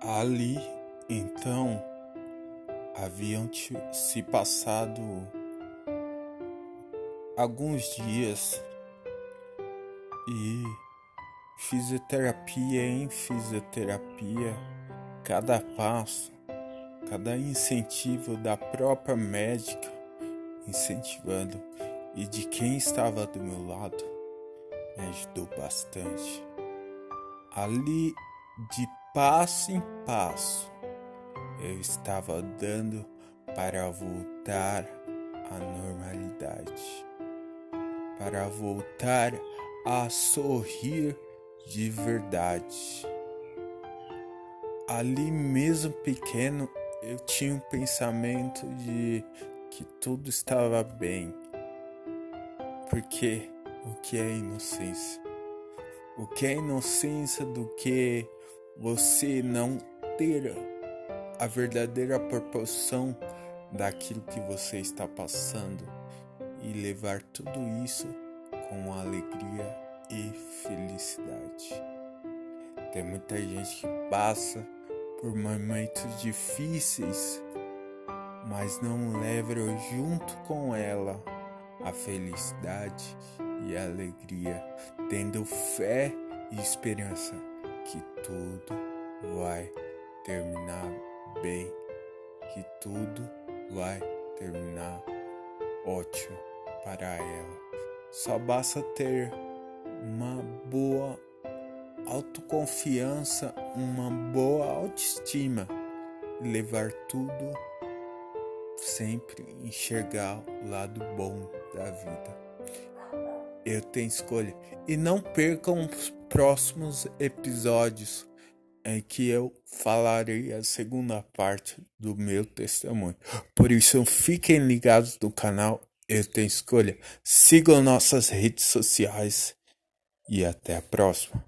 Ali, então, haviam se passado alguns dias e fisioterapia em fisioterapia, cada passo, cada incentivo da própria médica incentivando e de quem estava do meu lado me ajudou bastante. Ali de passo em passo, eu estava dando para voltar à normalidade, para voltar a sorrir de verdade. Ali mesmo pequeno, eu tinha um pensamento de que tudo estava bem. Porque o que é inocência? O que é inocência do que você não ter a verdadeira proporção daquilo que você está passando e levar tudo isso com alegria e felicidade. Tem muita gente que passa por momentos difíceis, mas não leva junto com ela a felicidade e a alegria, tendo fé e esperança que tudo vai terminar bem, que tudo vai terminar ótimo para ela. Só basta ter uma boa autoconfiança, uma boa autoestima levar tudo sempre enxergar o lado bom da vida eu tenho escolha. E não percam próximos episódios em que eu falarei a segunda parte do meu testemunho. Por isso, fiquem ligados no canal. Eu tenho escolha. Sigam nossas redes sociais e até a próxima.